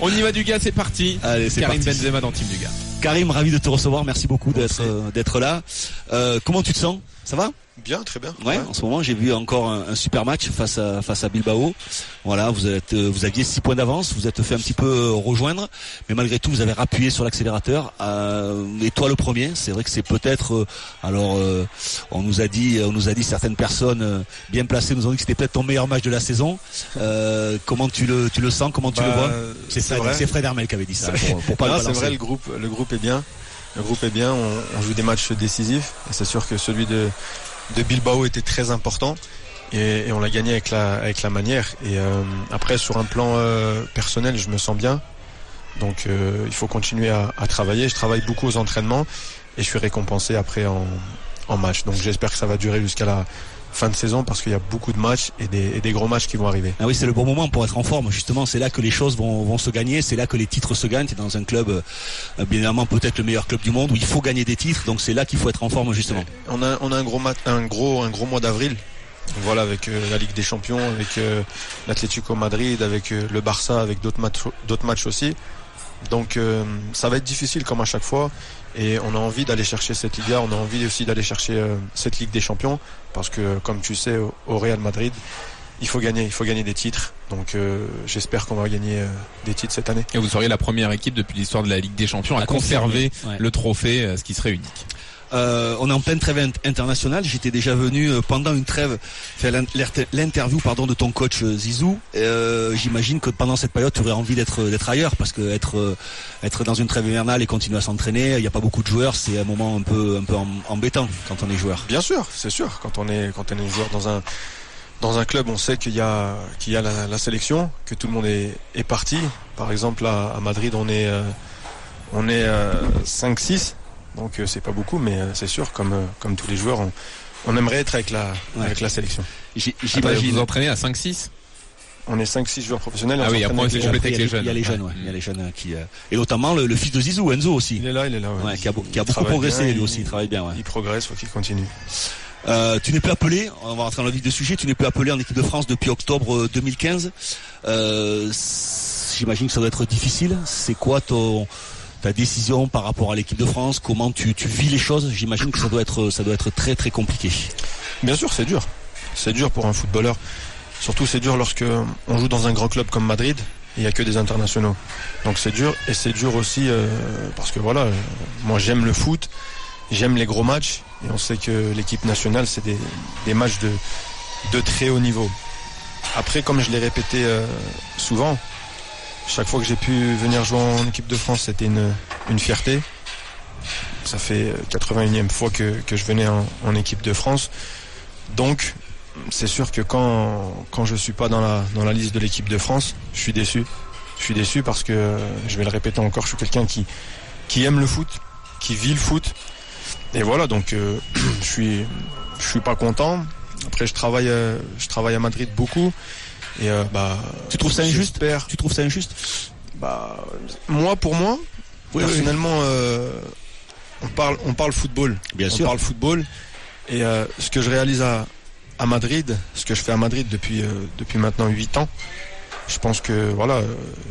On y va du gars, c'est parti. Allez, c'est Karim parti. Benzema dans Team du gars. Karim, ravi de te recevoir. Merci beaucoup d'être euh, d'être là. Euh, comment tu te sens? Ça va? Bien, très bien. Ouais, en ce moment, j'ai vu encore un, un super match face à face à Bilbao. Voilà, vous êtes euh, vous aviez six points d'avance, vous êtes fait un petit peu euh, rejoindre, mais malgré tout, vous avez rappuyé sur l'accélérateur. Euh, et toi, le premier, c'est vrai que c'est peut-être. euh, alors, euh, on nous a dit, on nous a dit certaines personnes bien placées nous ont dit que c'était peut-être ton meilleur match de la saison. Comment tu le tu le sens Comment tu Bah, le vois? C'est Fred, vrai. c'est Fred Hermel qui avait dit ça. C'est- Pour, pour pas c'est vrai, le groupe, le groupe est bien. Le groupe est bien. On, on joue des matchs décisifs. C'est sûr que celui de, de Bilbao était très important. Et, on l'a gagné avec la, avec la manière. Et euh, après, sur un plan euh, personnel, je me sens bien. Donc euh, il faut continuer à, à travailler. Je travaille beaucoup aux entraînements et je suis récompensé après en, en match. Donc j'espère que ça va durer jusqu'à la fin de saison parce qu'il y a beaucoup de matchs et des, et des gros matchs qui vont arriver. Ah oui, c'est le bon moment pour être en forme. Justement, c'est là que les choses vont, vont se gagner. C'est là que les titres se gagnent. C'est dans un club, euh, bien évidemment, peut-être le meilleur club du monde où il faut gagner des titres. Donc c'est là qu'il faut être en forme, justement. On a, on a un gros mat- un gros, un gros mois d'avril. Voilà, avec euh, la Ligue des Champions, avec euh, l'Atlético Madrid, avec euh, le Barça, avec d'autres matchs, d'autres matchs aussi. Donc euh, ça va être difficile comme à chaque fois. Et on a envie d'aller chercher cette Liga, on a envie aussi d'aller chercher euh, cette Ligue des Champions. Parce que comme tu sais, au, au Real Madrid, il faut gagner, il faut gagner des titres. Donc euh, j'espère qu'on va gagner euh, des titres cette année. Et vous seriez la première équipe depuis l'histoire de la Ligue des Champions à, À conserver conserver, ouais. le trophée, ce qui serait unique. Euh, on est en pleine trêve int- internationale. J'étais déjà venu euh, pendant une trêve faire l'in- l'int- l'interview de ton coach euh, Zizou. J'imagine que pendant cette période, tu aurais envie d'être d'être ailleurs parce que être dans une trêve hivernale et continuer à s'entraîner, il n'y a pas beaucoup de joueurs. C'est un moment un peu embêtant quand on est joueur. Bien sûr, c'est sûr. Quand on est joueur dans un club, on sait qu'il y a qu'il y a la, sélection, que tout le monde est, parti. Par exemple, à Madrid, on est on est 5-6, donc euh, c'est pas beaucoup, mais euh, c'est sûr, comme euh, comme tous les joueurs, on, on aimerait être avec la Ouais. avec la sélection. J'imagine. Vous entraînez à 5-6 On est 5-6 joueurs professionnels. Ah oui, après, avec les jeunes. complété Il y a avec les les- il y a les jeunes, jeunes, ouais. ouais. Il y a les jeunes euh, qui euh, et notamment le, le fils de Zizou, Enzo aussi, Il est là, il est là. ouais. ouais, qui a, beau- qui a beaucoup progressé bien, lui aussi. Il travaille bien. Ouais. Il progresse, faut qu'il continue. Euh, tu n'es plus appelé, on va rentrer dans le vif du sujet, tu n'es plus appelé en équipe de France depuis octobre euh, 2015. Euh, c- J'imagine que ça doit être difficile. C'est quoi ton, ta décision par rapport à l'équipe de France Comment tu, vis les choses J'imagine que ça doit être très très compliqué. Bien sûr, c'est dur. C'est dur pour un footballeur. Surtout, c'est dur lorsque on joue dans un grand club comme Madrid. Il n'y a que des internationaux. Donc c'est dur. Et c'est dur aussi euh, parce que voilà, moi j'aime le foot, j'aime les gros matchs. Et on sait que l'équipe nationale, c'est des, matchs de, de très haut niveau. Après, comme je l'ai répété euh, souvent, chaque fois que j'ai pu venir jouer en équipe de France, c'était une, une fierté. Ça fait 81e fois que, que je venais en, équipe de France. Donc, c'est sûr que quand, quand je suis pas dans la, dans la liste de l'équipe de France, je suis déçu. Je suis déçu parce que, je vais le répéter encore, je suis quelqu'un qui, qui aime le foot, qui vit le foot. Et voilà, donc euh, je suis, je suis pas content. Après, je travaille, euh, je travaille à Madrid beaucoup. Et euh, bah, Tu trouves ça injuste Tu trouves ça injuste Bah, moi, pour moi, Oui, personnellement, euh, on parle, on parle football. Bien on sûr. parle football. Et euh, ce que je réalise à, à Madrid, ce que je fais à Madrid depuis, depuis maintenant 8 ans, je pense que voilà,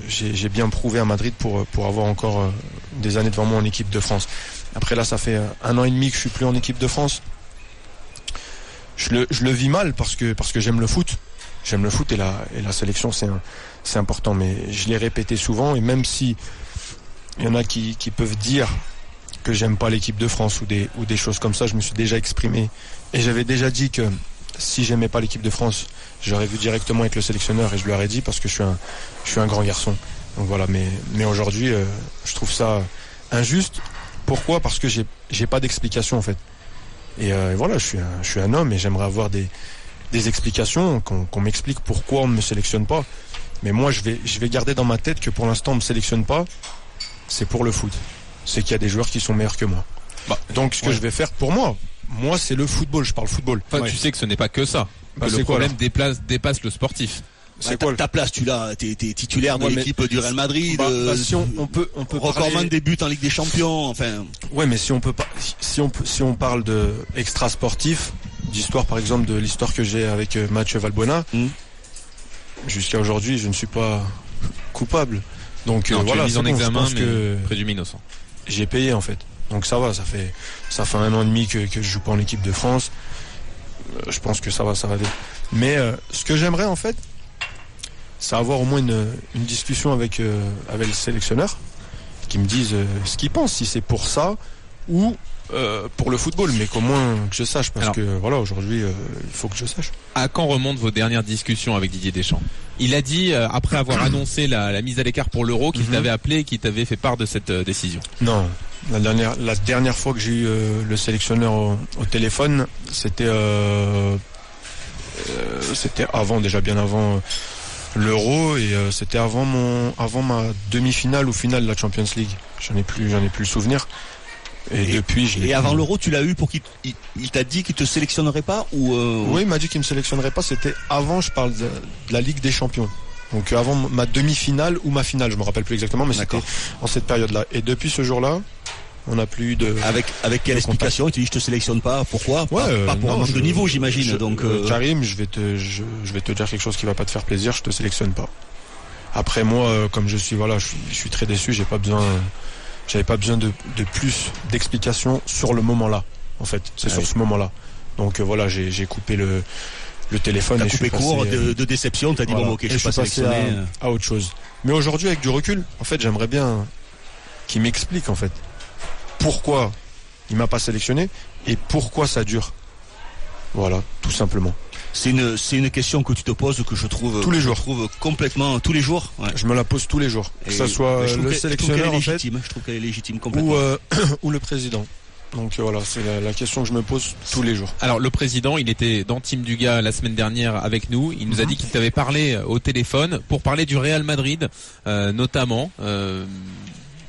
j'ai bien prouvé à Madrid pour, pour avoir encore des années devant moi en équipe de France. Après là, ça fait un an et demi que je suis plus en équipe de France. Je le, je le vis mal parce que, parce que j'aime le foot. J'aime le foot et la, sélection, c'est important. Mais je l'ai répété souvent et même si il y en a qui, peuvent dire que j'aime pas l'équipe de France ou des, ou des choses comme ça, je me suis déjà exprimé. Et j'avais déjà dit que si j'aimais pas l'équipe de France, j'aurais vu directement avec le sélectionneur et je lui aurais dit parce que je suis un, grand garçon. Donc voilà, mais, aujourd'hui, euh, je trouve ça injuste. Pourquoi? Parce que j'ai, pas d'explication en fait. Et, euh, voilà, je suis un homme et j'aimerais avoir des, des explications, qu'on, m'explique pourquoi on ne me sélectionne pas. Mais moi, je vais, je vais garder dans ma tête que pour l'instant, on me sélectionne pas. C'est pour le foot. C'est qu'il y a des joueurs qui sont meilleurs que moi. Bah, Donc, ce que ouais. je vais faire pour moi, moi, c'est le football. Je parle football. Enfin, Ouais. tu sais que ce n'est pas que ça. Bah, Que le quoi, problème déplace, dépasse le sportif. C'est Bah, quoi ta, place, tu l'as. T'es t'es titulaire de Ouais, mais- l'équipe du Real Madrid. Bah, euh, bah, si on, on peut, on peut recordman parler- des buts en Ligue des Champions. Enfin, Ouais, mais si on peut pas, si on si on parle de extra sportif, d'histoire par exemple de l'histoire que j'ai avec euh, Mathieu Valbuena, Mhm. jusqu'à aujourd'hui, je ne suis pas coupable. Donc Non, euh, tu voilà, mis en bon, examen, mais que présume innocent. j'ai payé en fait. Donc ça va, ça fait ça fait un an et demi que, que je joue pas en équipe de France. Euh, je pense que ça va, ça va aller. Mais euh, ce que j'aimerais en fait, c'est avoir au moins une, une discussion avec avec le sélectionneur, qui me dise ce qu'il pense, si c'est pour ça ou euh, pour le football, mais qu'au moins que je sache, parce Alors- que voilà, aujourd'hui, euh, il faut que je sache. À quand remontent vos dernières discussions avec Didier Deschamps? Il a dit, euh, après avoir annoncé la, la mise à l'écart pour l'euro, qu'il Mhm. t'avait appelé et qu'il t'avait fait part de cette décision. Non, la dernière, la dernière fois que j'ai eu le sélectionneur au, au téléphone, c'était c'était avant, déjà bien avant l'Euro et euh, c'était avant mon, avant ma demi-finale ou finale de la Champions League. J'en ai plus, j'en ai plus le souvenir. Et, depuis, je l'ai Et avant l'Euro, tu l'as eu pour qu'il il, il t'a dit qu'il te sélectionnerait pas ou euh, Oui, il m'a dit qu'il me sélectionnerait pas. C'était avant, je parle de, de la Ligue des Champions. Donc euh, avant ma demi-finale ou ma finale, je me rappelle plus exactement, mais c'était en cette période-là. Et depuis ce jour-là, on n'a plus eu de. Avec avec quelle explication? Il te dit je te sélectionne pas. Pourquoi? Pas- Pas, pour non, un manque de niveau, j'imagine. Donc euh, euh, Karim, je vais te, je, je vais te dire quelque chose qui va pas te faire plaisir. Je te sélectionne pas. Après moi, comme je suis, voilà, je suis, je suis très déçu. J'ai pas besoin, j'avais pas besoin de, de plus d'explications sur le moment-là. En fait, c'est Ah sur oui. ce moment-là. Donc euh, voilà, j'ai j'ai coupé le le téléphone t'as et je coupé suis court passé, de, euh, de déception. T'as dit voilà. bon ok, je suis pas sélectionné. à, à autre chose. Mais aujourd'hui, avec du recul, en fait, j'aimerais bien qu'il m'explique en fait pourquoi il m'a pas sélectionné et pourquoi ça dure. Voilà, tout simplement. C'est une c'est une question que tu te poses que je trouve Tous les jours. trouve complètement tous les jours. Ouais. Je me la pose tous les jours. Que Et- ce soit le sélectionneur en fait légitime. Je trouve qu'elle est légitime complètement. ou, euh, ou le président. Donc euh, voilà, c'est la, la question que je me pose tous les jours. Alors le président, il était dans Team Duga la semaine dernière avec nous. Il nous a Mhm. dit qu'il t'avait parlé au téléphone pour parler du Real Madrid, euh, notamment. Euh,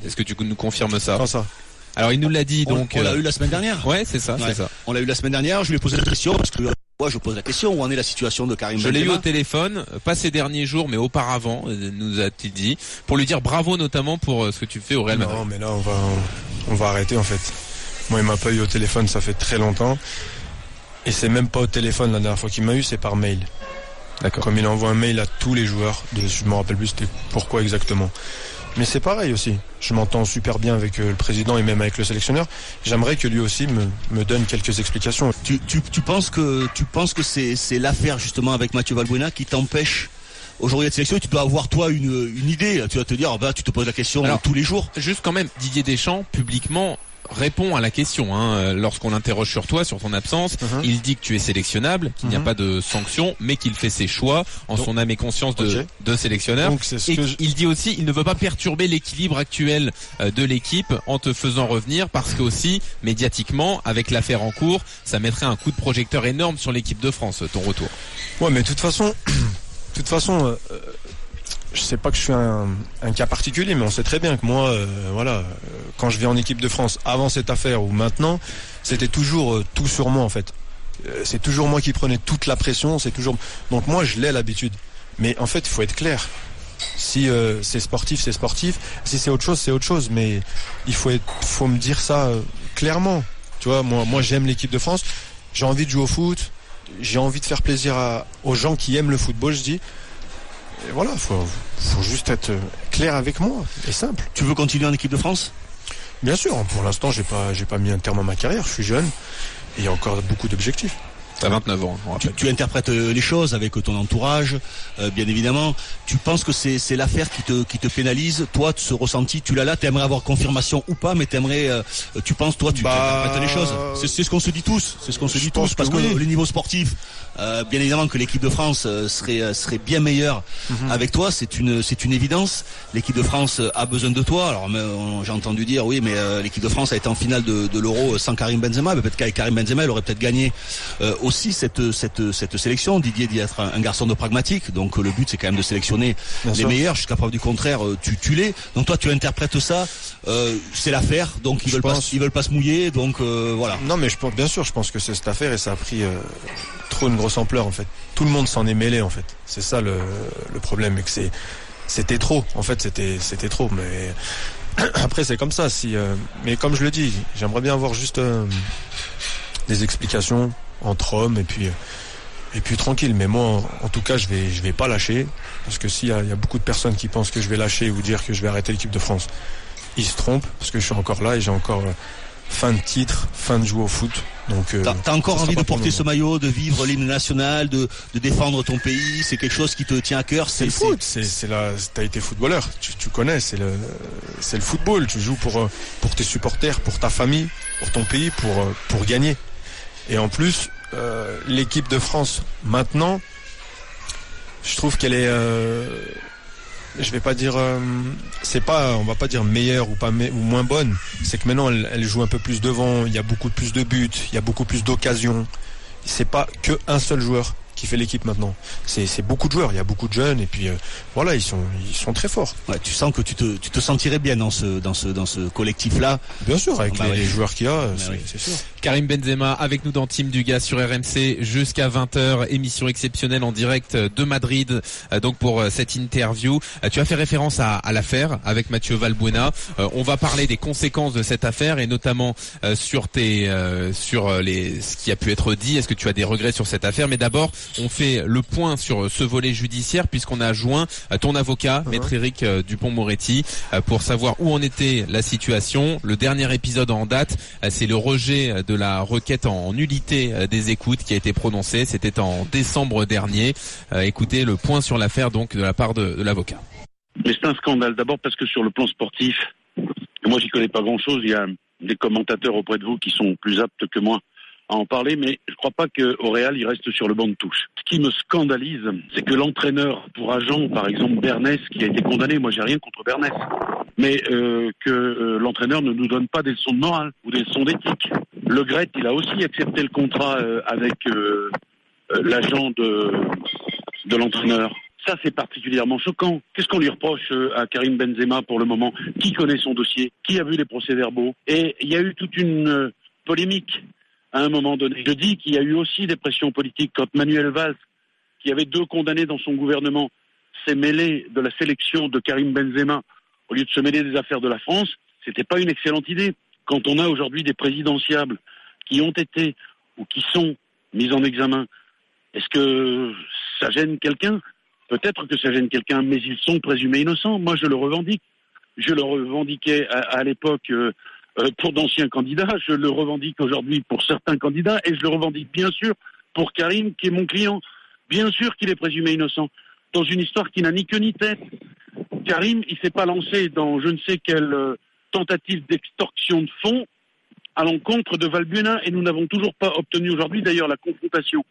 Est-ce que tu nous confirmes ça Quand ça Alors il nous l'a dit on donc. on l'a euh, eu la semaine dernière. Ouais, c'est ça, Ouais. c'est ça. On l'a eu la semaine dernière. Je lui ai posé la question parce que moi je pose la question où en est la situation de Karim Je l'ai eu au téléphone, euh, pas ces derniers jours, mais auparavant, euh, nous a-t-il dit, pour lui dire bravo notamment pour euh, ce que tu fais au Real Madrid. Non, mais là on va on va arrêter en fait. Moi, il m'a pas eu au téléphone, ça fait très longtemps. Et c'est même pas au téléphone la dernière fois qu'il m'a eu, c'est par mail. D'accord. Comme il envoie un mail à tous les joueurs, de, je me rappelle plus c'était pourquoi exactement. Mais c'est pareil aussi. Je m'entends super bien avec euh, le président et même avec le sélectionneur. J'aimerais que lui aussi me, me donne quelques explications. Tu, tu, tu penses que tu penses que c'est c'est l'affaire justement avec Mathieu Valbuena qui t'empêche aujourd'hui d'être sélectionné? Tu dois avoir toi une, une idée. Tu vas te dire bah tu te poses la question Alors, tous les jours. Juste quand même, Didier Deschamps, publiquement, répond à la question. Hein, Lorsqu'on l'interroge sur toi, sur ton absence, Mhm. il dit que tu es sélectionnable, qu'il n'y a Mhm. pas de sanction, mais qu'il fait ses choix en Donc- son âme et conscience de, sélectionneur. Donc c'est ce Et que je- il dit aussi, il ne veut pas perturber l'équilibre actuel euh, de l'équipe en te faisant revenir parce que aussi, médiatiquement, avec l'affaire en cours, ça mettrait un coup de projecteur énorme sur l'équipe de France, ton retour. Ouais, mais de toute façon, de toute façon, euh, euh, je sais pas que je suis un, cas particulier, mais on sait très bien que moi, euh, voilà, euh, quand je vais en équipe de France, avant cette affaire ou maintenant, c'était toujours euh, tout sur moi en fait. C'est toujours moi qui prenais toute la pression, c'est toujours. Donc moi, je l'ai l'habitude. Mais en fait, il faut être clair. Si c'est sportif, c'est sportif. Si c'est autre chose, c'est autre chose. Mais il faut faut me dire ça clairement. Tu vois, moi, moi, j'aime l'équipe de France. J'ai envie de jouer au foot. J'ai envie de faire plaisir à- aux gens qui aiment le football, je dis. Et voilà, faut, faut juste être clair avec moi et simple. Tu veux continuer en équipe de France? Bien sûr, pour l'instant, j'ai pas, j'ai pas mis un terme à ma carrière. Je suis jeune et il y a encore beaucoup d'objectifs. T'as 29 ans, on tu, tu interprètes euh, les choses avec ton entourage, euh, bien évidemment. Tu penses que c'est c'est l'affaire qui te qui te pénalise? Toi, ce ressenti, tu l'as là. T'aimerais avoir confirmation ou pas, mais t'aimerais. euh, tu penses, toi, tu Bah, interprètes les choses? C'est c'est ce qu'on se dit tous. C'est ce qu'on se dit tous parce que que, oui. le niveau sportif, euh, bien évidemment que l'équipe de France euh, serait euh, serait bien meilleure Mhm. avec toi. C'est une c'est une évidence. L'équipe de France a besoin de toi. Alors, j'ai entendu dire oui, mais euh, l'équipe de France a été en finale de, de l'Euro sans Karim Benzema. Peut-être qu'avec Karim Benzema, elle aurait peut-être gagné euh, aussi cette cette cette sélection. Didier dit être un, un garçon de pragmatique. Donc le but c'est quand même de sélectionner Bien les sûr. meilleurs. Jusqu'à preuve du contraire, tu tu l'es. Donc toi tu interprètes ça. euh, c'est l'affaire. Donc ils Je veulent pas ils veulent pas se mouiller. Donc euh, voilà. Non, mais je pense, bien sûr, je pense que c'est cette affaire et ça a pris euh, trop une grosse ampleur en fait. Tout le monde s'en est mêlé en fait. C'est ça le, problème, que c'était trop. En fait, c'était, c'était trop. Mais après, c'est comme ça. Si, euh, mais comme je le dis, j'aimerais bien avoir juste euh, des explications entre hommes et puis, euh, et puis tranquille. Mais moi, en tout cas, je vais, je vais pas lâcher. Parce que s'il y, a beaucoup de personnes qui pensent que je vais lâcher ou dire que je vais arrêter l'équipe de France, ils se trompent. Parce que je suis encore là et j'ai encore fin de titre, fin de jouer au foot. Donc, euh, t'as encore envie de porter ce maillot, de vivre l'hymne national, de, de, défendre ton pays. C'est quelque chose qui te tient à cœur. C'est le foot. C'est la. T'as été footballeur. Tu, tu connais. C'est le. C'est le football. Tu joues pour euh, pour tes supporters, pour ta famille, pour ton pays, pour pour gagner. Et en plus, euh, l'équipe de France maintenant, je trouve qu'elle est, euh, je vais pas dire, euh, c'est pas, on va pas dire meilleure ou pas ou moins bonne. C'est que maintenant elle, elle, joue un peu plus devant. Il y a beaucoup plus de buts, il y a beaucoup plus d'occasions. C'est pas que un seul joueur qui fait l'équipe maintenant. C'est beaucoup de joueurs, il y a beaucoup de jeunes et puis euh, voilà, ils sont ils sont très forts. Ouais, tu sens que tu te tu te sentirais bien dans ce dans ce dans ce collectif là. Bien sûr, avec bah les, joueurs qu'il y a, bah c'est sûr. Karim Benzema avec nous dans Team Dugas sur RMC jusqu'à 20h, émission exceptionnelle en direct de Madrid. Euh, donc pour euh, cette interview, tu as fait référence à, à l'affaire avec Mathieu Valbuena. on va parler des conséquences de cette affaire et notamment sur tes sur les ce qui a pu être dit. Est-ce que tu as des regrets sur cette affaire? Mais d'abord, on fait le point sur ce volet judiciaire puisqu'on a joint ton avocat, uh-huh. maître Éric euh, Dupont-Moretti, euh, pour savoir où en était la situation. Le dernier épisode en date, euh, c'est le rejet de la requête en nullité des écoutes qui a été prononcé. C'était en décembre dernier. Écoutez le point sur l'affaire donc de la part de, l'avocat. Mais c'est un scandale. D'abord parce que sur le plan sportif, moi j'y connais pas grand-chose. Il y a des commentateurs auprès de vous qui sont plus aptes que moi à en parler, mais je ne crois pas qu'au Real, il reste sur le banc de touche. Ce qui me scandalise, c'est que l'entraîneur pour agent, par exemple Bernès, qui a été condamné, moi j'ai rien contre Bernès, mais euh, que euh, l'entraîneur ne nous donne pas des leçons de morale ou des leçons d'éthique. Le Gret, il a aussi accepté le contrat euh, avec l'agent de, de l'entraîneur. Ça, c'est particulièrement choquant. Qu'est-ce qu'on lui reproche à Karim Benzema pour le moment? Qui connaît son dossier? Qui a vu les procès-verbaux? Et il y a eu toute une polémique à un moment donné. Je dis qu'il y a eu aussi des pressions politiques quand Manuel Valls, qui avait deux condamnés dans son gouvernement, s'est mêlé de la sélection de Karim Benzema au lieu de se mêler des affaires de la France. C'était pas une excellente idée. Quand on a aujourd'hui des présidentiables qui ont été ou qui sont mis en examen, est-ce que ça gêne quelqu'un? Peut-être que ça gêne quelqu'un, mais ils sont présumés innocents. Moi, je le revendique. Je le revendiquais à, l'époque euh, pour d'anciens candidats. Je le revendique aujourd'hui pour certains candidats et je le revendique bien sûr pour Karim, qui est mon client. Bien sûr qu'il est présumé innocent dans une histoire qui n'a ni queue ni tête. Karim, il s'est pas lancé dans je ne sais quelle euh, tentative d'extorsion de fonds à l'encontre de Valbuena et nous n'avons toujours pas obtenu aujourd'hui d'ailleurs la confrontation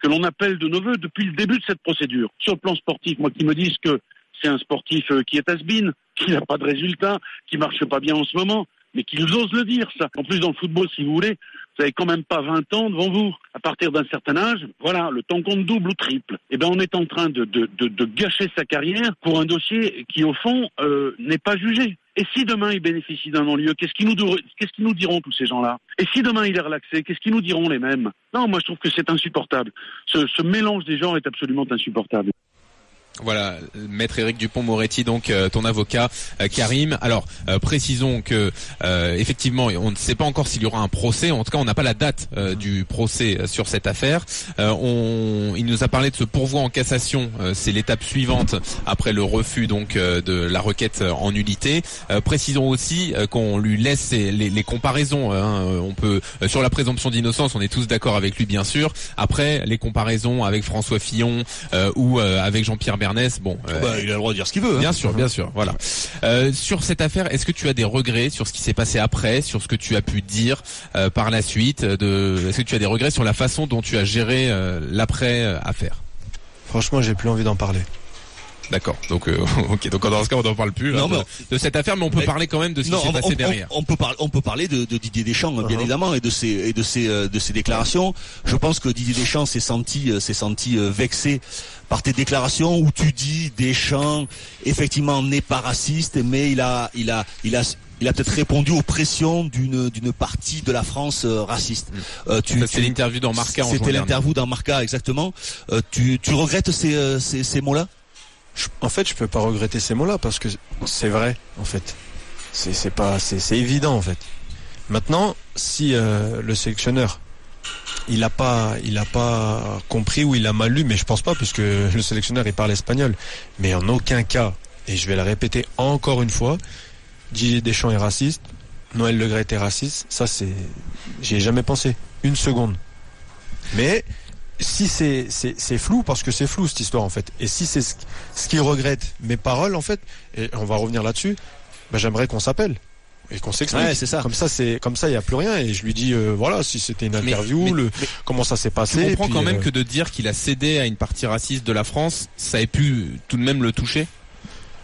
que l'on appelle de nos voeux depuis le début de cette procédure. Sur le plan sportif, moi qui me disent que c'est un sportif euh, qui est has-been, qui n'a pas de résultat, qui marche pas bien en ce moment, mais qu'ils osent le dire, ça. En plus, dans le football, si vous voulez, vous avez quand même pas 20 ans devant vous. À partir d'un certain âge, voilà, le temps compte double ou triple. Eh bien, on est en train de, de, de, gâcher sa carrière pour un dossier qui, au fond, euh, n'est pas jugé. Et si demain il bénéficie d'un non-lieu, qu'est-ce qu'ils nous, qu'est-ce nous diront tous ces gens-là? Et si demain il est relaxé, qu'est-ce qu'ils nous diront les mêmes? Non, moi je trouve que c'est insupportable. Ce, ce mélange des genres est absolument insupportable. Voilà, maître Éric Dupont-Moretti, donc euh, ton avocat euh, Karim. Alors euh, précisons que effectivement, on ne sait pas encore s'il y aura un procès. En tout cas, on n'a pas la date du procès sur cette affaire. il nous a parlé de ce pourvoi en cassation. C'est l'étape suivante après le refus donc de la requête en nullité. précisons aussi qu'on lui laisse les, comparaisons. Hein. On peut sur la présomption d'innocence, on est tous d'accord avec lui bien sûr. Après les comparaisons avec François Fillon ou avec Jean-Pierre bon. Euh, bah, il a le droit de dire ce qu'il veut. Hein. Bien sûr, bien sûr. Voilà. Euh, sur cette affaire, est-ce que tu as des regrets sur ce qui s'est passé après, sur ce que tu as pu dire euh, par la suite de... Est-ce que tu as des regrets sur la façon dont tu as géré l'après affaire Franchement, j'ai plus envie d'en parler. D'accord. Donc, euh, ok. Donc dans ce cas, on n'en parle plus de, cette affaire, mais on peut parler quand même de ce qui s'est passé derrière. On, peut parler, on peut parler de, Didier Deschamps, bien uh-huh. évidemment, et de ses et de ses euh, de ses déclarations. Je pense que Didier Deschamps s'est senti euh, s'est senti vexé par tes déclarations où tu dis Deschamps effectivement n'est pas raciste, mais il a il a il a il a peut-être répondu aux pressions d'une d'une partie de la France raciste. Euh, tu, c'est l'interview dans Marca. C'était l'interview dans Marca, exactement. tu, tu regrettes ces, ces, ces mots-là? En fait, je peux pas regretter ces mots-là parce que c'est vrai, en fait. C'est pas, c'est évident, en fait. Maintenant, si euh, le sélectionneur il a pas, il a pas compris ou il a mal lu, mais je pense pas parce que le sélectionneur il parle espagnol. Mais en aucun cas, et je vais le répéter encore une fois, Didier Deschamps est raciste, Noël Legret est raciste. Ça c'est, j'y ai jamais pensé une seconde. Mais si c'est c'est flou parce que c'est flou cette histoire en fait. Et si c'est ce, ce regrette mes paroles en fait, et on va revenir là-dessus, ben, j'aimerais qu'on s'appelle et qu'on s'explique. Ouais, c'est ça. Comme ça, c'est comme ça, il y a plus rien. Et je lui dis, euh, voilà, si c'était une interview, mais- le mais- comment ça s'est Tu passé. comprends puis, quand même euh, que de dire qu'il a cédé à une partie raciste de la France, ça ait pu tout de même le toucher?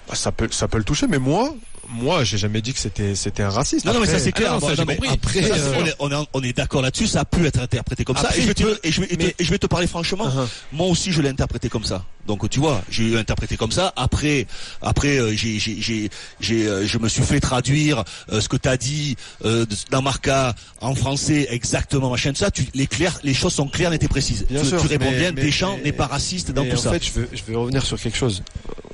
Bah, ça peut ça peut le toucher. Mais moi, moi, j'ai jamais dit que c'était c'était un raciste. Non, non, mais ça c'est clair. Ah non, Bon, ça, compris. Après, Ça, euh, on est, on est, d'accord là-dessus. Ça a pu être interprété comme ça. Et je, vais te, et, je vais, et te- mais- et je vais te parler franchement. Uh-huh. Moi aussi, je l'ai interprété comme ça. Donc, tu vois, j'ai eu interprété comme ça. Après, après, euh, j'ai, j'ai, j'ai, j'ai, euh, je me suis fait traduire ce que tu as dit euh, dans Marca en français exactement, machin de ça. Tu, les clairs, les choses sont claires, et précises. Bien tu, sûr, tu réponds mais- bien. Deschamps n'est pas raciste dans tout en ça. fait, je veux, je veux revenir sur quelque chose.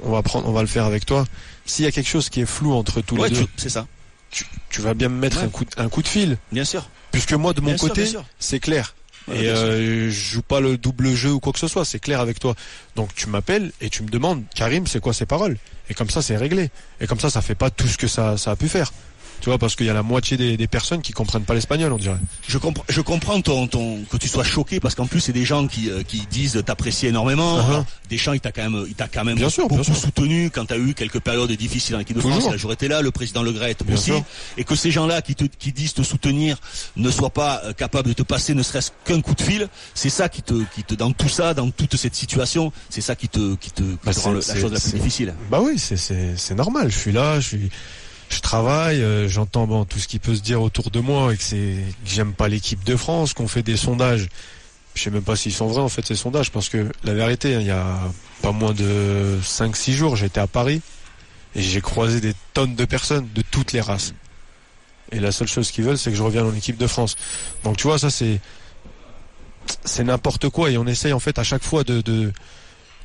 On va prendre, on va le faire avec toi. S'il y a quelque chose qui est flou entre tous ouais, les deux, c'est ça. tu, tu vas bien me mettre Ouais. un coup, de- un coup de fil. Bien sûr. Puisque moi, de mon Bien côté, c'est clair. Et euh, je joue pas le double jeu ou quoi que ce soit, c'est clair avec toi. Donc tu m'appelles et tu me demandes, Karim, c'est quoi ces paroles? Et comme ça, c'est réglé. Et comme ça, ça fait pas tout ce que ça, ça a pu faire. Tu vois, parce qu'il y a la moitié des, des personnes qui comprennent pas l'espagnol, on dirait. Je comprends, je comprends ton, ton, que tu sois choqué parce qu'en plus c'est des gens qui, euh, qui disent t'apprécier énormément. Uh-huh. Alors, Deschamps il t'a quand même, il t'a quand même Bien sûr, beaucoup bien sûr. soutenu quand t'as eu quelques périodes difficiles en équipe de France. Il a toujours été là, le président Le Gret aussi. sûr. Et que ces gens-là qui te, qui disent te soutenir ne soient pas euh, capables de te passer ne serait-ce qu'un coup de fil. C'est ça qui te, qui te, dans tout ça, dans toute cette situation, c'est ça qui te, qui te, qui Bah, te rend la chose la plus difficile. Bah oui, c'est normal. Je suis là, je suis, je travaille, euh, j'entends bon tout ce qui peut se dire autour de moi et que c'est que j'aime pas l'équipe de France, qu'on fait des sondages. Je sais même pas s'ils sont vrais en fait ces sondages parce que la vérité, hein, il y a pas moins de 5-6 jours, j'étais à Paris et j'ai croisé des tonnes de personnes de toutes les races. Et la seule chose qu'ils veulent, c'est que je revienne en équipe de France. Donc tu vois, ça c'est c'est n'importe quoi et on essaye en fait à chaque fois de, de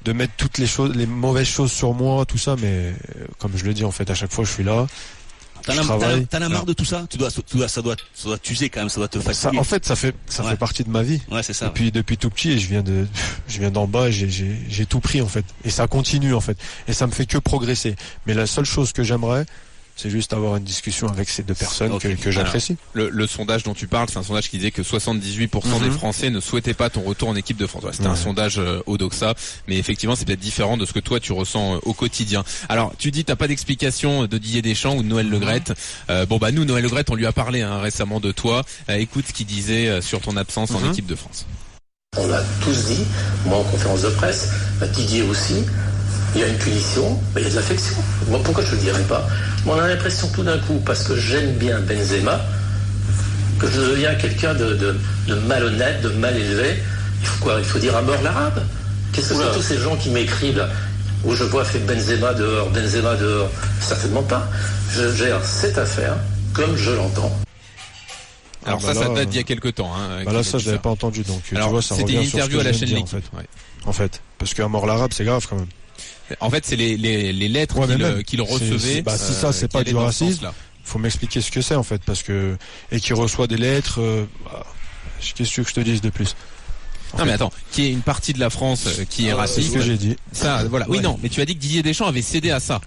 de mettre toutes les choses, les mauvaises choses sur moi, tout ça, mais euh, comme je le dis en fait, à chaque fois je suis là. T'en as, marre de tout ça? Tu dois, tu dois, ça doit, ça doit t'user quand même, ça doit te Ça, fatiguer. en fait, ça fait ça Ouais. fait partie de ma vie. ouais, c'est ça. Depuis depuis tout petit et je viens de je viens d'en bas, j'ai j'ai j'ai tout pris en fait et ça continue en fait et ça me fait que progresser. Mais la seule chose que j'aimerais, c'est juste avoir une discussion avec ces deux personnes que, que j'apprécie. le, le sondage dont tu parles, c'est un sondage qui disait que 78% des Mhm. Français ne souhaitaient pas ton retour en équipe de France. Ouais, C'était un sondage euh, au Doxa, mais effectivement c'est peut-être différent de ce que toi tu ressens euh, au quotidien. Alors tu dis t'as pas d'explication de Didier Deschamps ou de Noël Legrette. Euh, bon bah nous Noël Legrette on lui a parlé hein, récemment de toi. Euh, écoute ce qu'il disait euh, sur ton absence en Mhm. équipe de France. On l'a tous dit, moi en conférence de presse, Didier aussi, il y a une punition, mais il y a de l'affection. Moi, pourquoi je ne le dirais pas Moi, On a l'impression tout d'un coup, parce que j'aime bien Benzema, que je deviens quelqu'un de, de- de malhonnête, de mal élevé. Il faut quoi Il faut dire à mort l'arabe Qu'est-ce que c'est tous ces gens qui m'écrivent là où je vois fait Benzema dehors, Benzema dehors Certainement pas. Je gère cette affaire comme je l'entends. Alors Ah, bah ça, ça date d'il y a quelques temps. Hein, Bah là ça je l'avais pas entendu donc tu Alors vois ça c'était une revient sur ce interview que à la chaîne de dire, en fait. ouais. En fait, parce qu'un mort l'arabe c'est grave quand même. En fait, c'est les, les, les lettres Ouais, qu'il recevait. bah, si euh, ça, c'est pas du racisme. Faut m'expliquer ce que c'est en fait parce que et qui reçoit des lettres. euh, bah, Qu'est-ce que tu veux que je te dise de plus En Non fait, mais attends, qui est une partie de la France euh, qui est Ah, C'est ce raciste. que j'ai dit. Ça, voilà. Oui, Ouais. non, mais tu as dit que Didier Deschamps avait cédé à ça.